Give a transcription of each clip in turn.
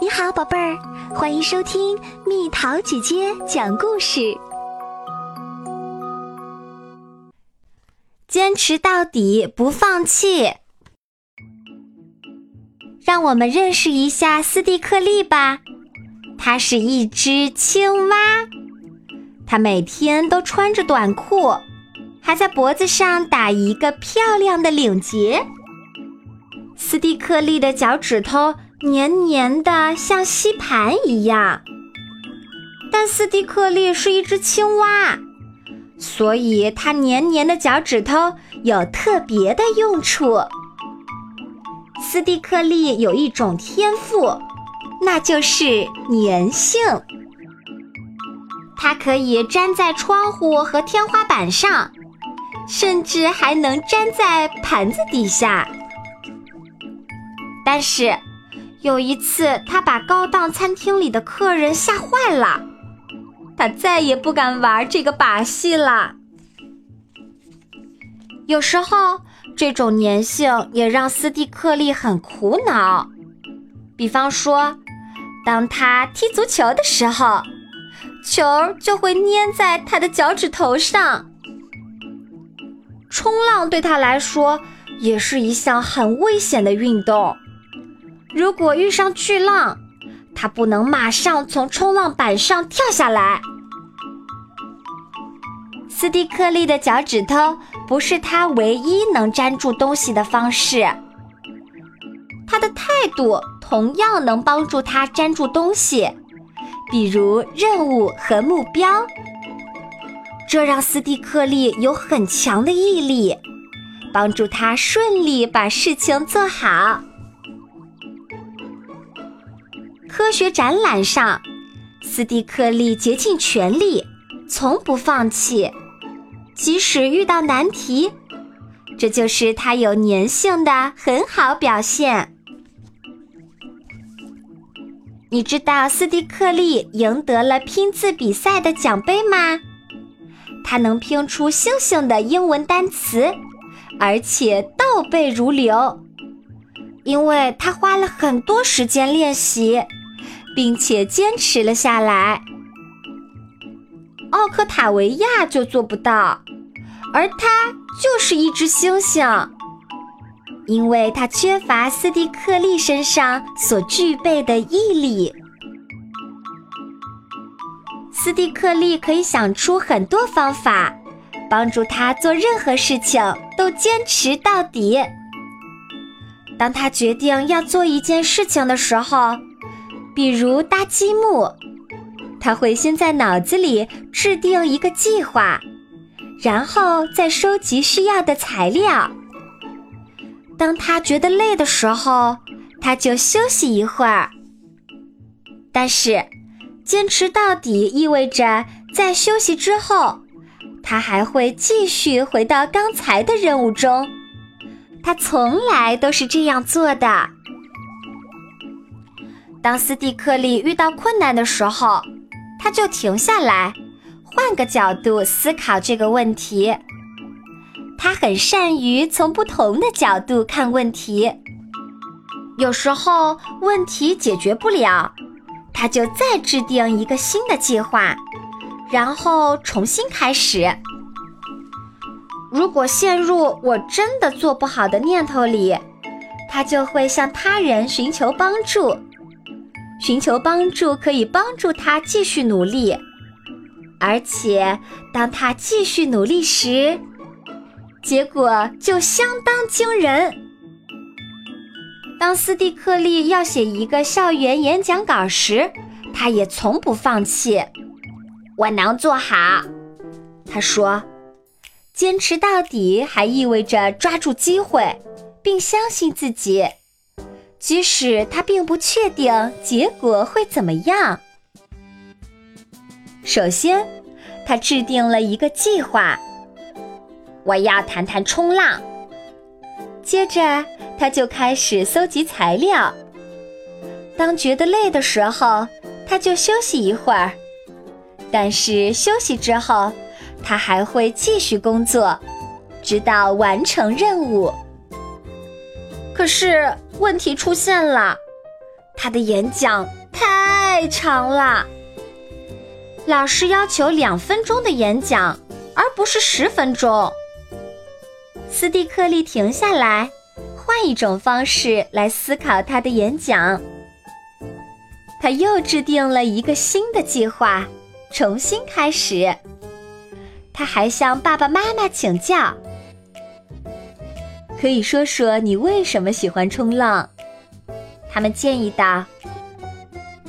你好，宝贝儿，欢迎收听蜜桃姐姐讲故事。坚持到底，不放弃。让我们认识一下斯蒂克利吧。它是一只青蛙，它每天都穿着短裤，还在脖子上打一个漂亮的领结。斯蒂克利的脚趾头黏黏的，像吸盘一样。但斯蒂克利是一只青蛙。所以，它黏黏的脚趾头有特别的用处。斯蒂克利有一种天赋，那就是粘性。它可以粘在窗户和天花板上，甚至还能粘在盘子底下。但是，有一次，他把高档餐厅里的客人吓坏了。他再也不敢玩这个把戏了。有时候，这种粘性也让斯蒂克利很苦恼。比方说，当他踢足球的时候，球就会粘在他的脚趾头上。冲浪对他来说也是一项很危险的运动。如果遇上巨浪，他不能马上从冲浪板上跳下来。斯蒂克利的脚趾头不是他唯一能粘住东西的方式，他的态度同样能帮助他粘住东西，比如任务和目标。这让斯蒂克利有很强的毅力，帮助他顺利把事情做好。学展览上，斯蒂克利竭尽全力，从不放弃，即使遇到难题，这就是他有粘性的很好表现。你知道斯蒂克利赢得了拼字比赛的奖杯吗？他能拼出星星的英文单词，而且倒背如流，因为他花了很多时间练习。并且坚持了下来。奥克塔维亚就做不到，而他就是一只猩猩，因为他缺乏斯蒂克利身上所具备的毅力。斯蒂克利可以想出很多方法，帮助他做任何事情都坚持到底。当他决定要做一件事情的时候，比如搭积木，他会先在脑子里制定一个计划，然后再收集需要的材料。当他觉得累的时候，他就休息一会儿。但是，坚持到底意味着在休息之后，他还会继续回到刚才的任务中。他从来都是这样做的。当斯蒂克利遇到困难的时候，他就停下来，换个角度思考这个问题。他很善于从不同的角度看问题。有时候问题解决不了，他就再制定一个新的计划，然后重新开始。如果陷入我真的做不好的念头里，他就会向他人寻求帮助。寻求帮助可以帮助他继续努力，而且当他继续努力时，结果就相当惊人。当斯蒂克利要写一个校园演讲稿时，他也从不放弃。我能做好，他说。坚持到底还意味着抓住机会，并相信自己。即使他并不确定结果会怎么样。首先，他制定了一个计划。我要谈谈冲浪。接着，他就开始搜集材料。当觉得累的时候，他就休息一会儿。但是休息之后，他还会继续工作，直到完成任务。可是问题出现了，他的演讲太长了。老师要求两分钟的演讲，而不是十分钟。斯蒂克利停下来，换一种方式来思考他的演讲。他又制定了一个新的计划，重新开始。他还向爸爸妈妈请教，可以说说你为什么喜欢冲浪？他们建议道：“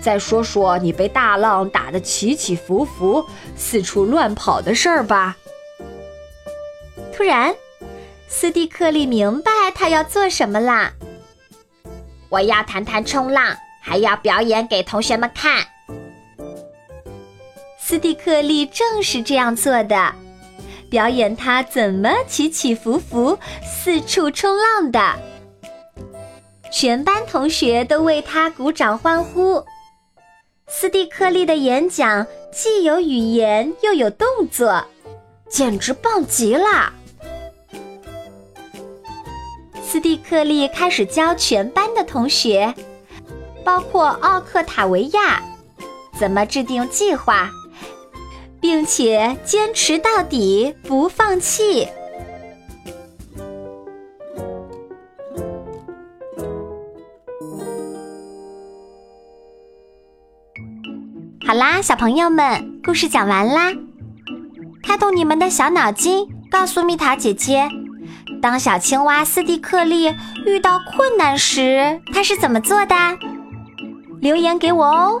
再说说你被大浪打得起起伏伏、四处乱跑的事儿吧。”突然，斯蒂克利明白他要做什么啦。我要谈谈冲浪，还要表演给同学们看。斯蒂克利正是这样做的，表演他怎么起起伏伏、四处冲浪的。全班同学都为他鼓掌欢呼。斯蒂克利的演讲既有语言又有动作，简直棒极了。斯蒂克利开始教全班的同学，包括奥克塔维亚，怎么制定计划。并且坚持到底，不放弃。好啦，小朋友们，故事讲完啦。开动你们的小脑筋，告诉蜜桃姐姐，当小青蛙斯蒂克利遇到困难时，他是怎么做的？留言给我哦。